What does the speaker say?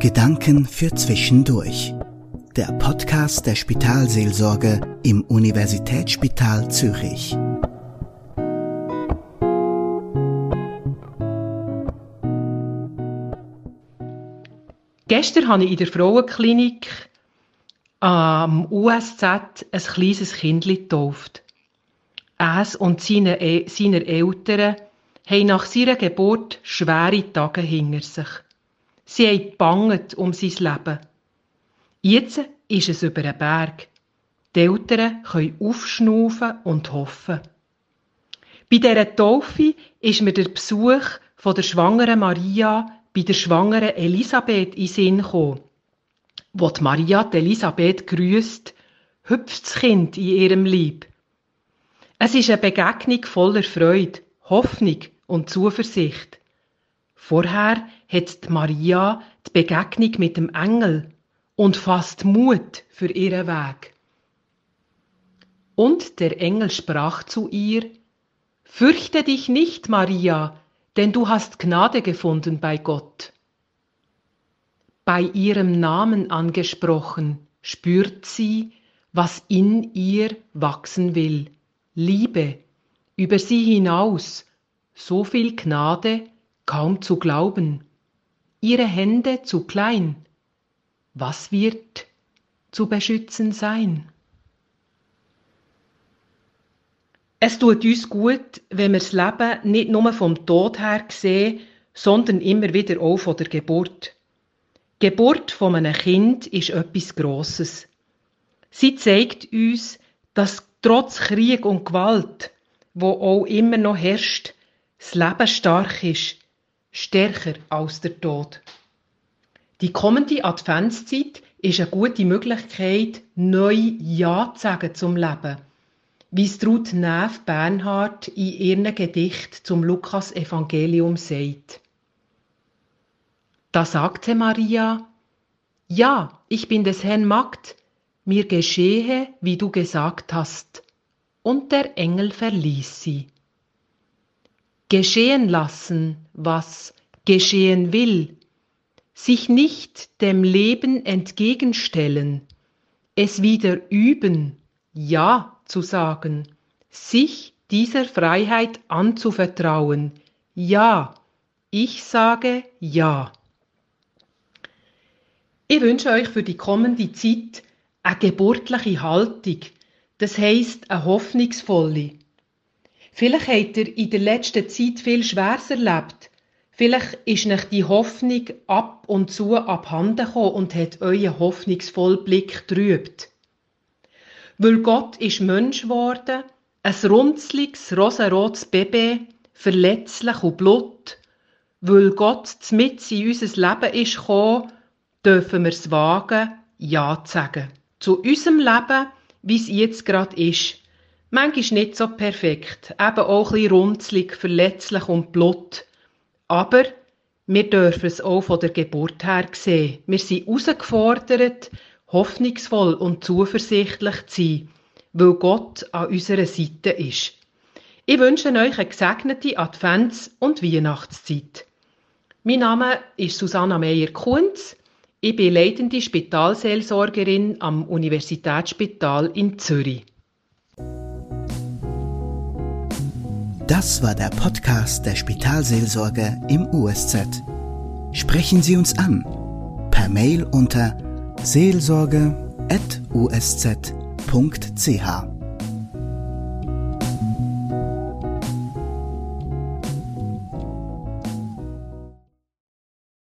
Gedanken für Zwischendurch. Der Podcast der Spitalseelsorge im Universitätsspital Zürich. Gestern habe ich in der Frauenklinik am USZ ein kleines Kind getauft. Es und seine, e-, seine Eltern haben nach seiner Geburt schwere Tage hinter sich. Sie haben banget um sein Leben. Jetzt ist es über einen Berg. Die Eltern können aufschnaufen und hoffen. Bei dieser Taufe ist mir der Besuch von der schwangeren Maria bei der schwangeren Elisabeth in Sinn gekommen. Wo die Maria die Elisabeth grüßt, hüpft das Kind in ihrem Lieb. Es ist eine Begegnung voller Freude, Hoffnung und Zuversicht. Vorher hat Maria die Begegnung mit dem Engel und fasst Mut für ihren Weg. Und der Engel sprach zu ihr, Fürchte dich nicht, Maria, denn du hast Gnade gefunden bei Gott. Bei ihrem Namen angesprochen, spürt sie, was in ihr wachsen will. Liebe, über sie hinaus, so viel Gnade kaum zu glauben. Ihre Hände zu klein. Was wird zu beschützen sein? Es tut uns gut, wenn wir das Leben nicht nur vom Tod her sehen, sondern immer wieder auch von der Geburt. Die Geburt von einem Kind ist etwas Grosses. Sie zeigt uns, dass trotz Krieg und Gewalt, wo auch immer noch herrscht, das Leben stark ist, stärker als der Tod. Die kommende Adventszeit ist eine gute Möglichkeit, neu Ja zu sagen zum Leben, wie es Ruth Neff Bernhard in ihrem Gedicht zum Lukas-Evangelium sagt. Da sagte Maria, Ja, ich bin des Herrn Magd, mir geschehe, wie du gesagt hast. Und der Engel verließ sie geschehen lassen, was geschehen will, sich nicht dem Leben entgegenstellen, es wieder üben, Ja zu sagen, sich dieser Freiheit anzuvertrauen, Ja, ich sage Ja. Ich wünsche euch für die kommende Zeit eine geburtliche Haltung, das heisst eine hoffnungsvolle, Vielleicht habt ihr in der letzten Zeit viel Schweres erlebt. Vielleicht ist euch die Hoffnung ab und zu abhanden gekommen und hat euren hoffnungsvollen Blick trübt. Weil Gott ist Mensch geworden, ein runzliges, rosarotes Baby, verletzlich und blut, weil Gott mit in unser Leben ist gekommen, dürfen wir es wagen, Ja zu sagen. Zu unserem Leben, wie es jetzt gerade ist. Manchmal nicht so perfekt, eben auch ein bisschen runzlig, verletzlich und blut. Aber wir dürfen es auch von der Geburt her sehen. Wir sind herausgefordert, hoffnungsvoll und zuversichtlich zu sein, weil Gott an unserer Seite ist. Ich wünsche euch eine gesegnete Advents- und Weihnachtszeit. Mein Name ist Susanna Meyer-Kunz. Ich bin leitende Spitalseelsorgerin am Universitätsspital in Zürich. Das war der Podcast der Spitalseelsorge im USZ. Sprechen Sie uns an per Mail unter seelsorge.usz.ch.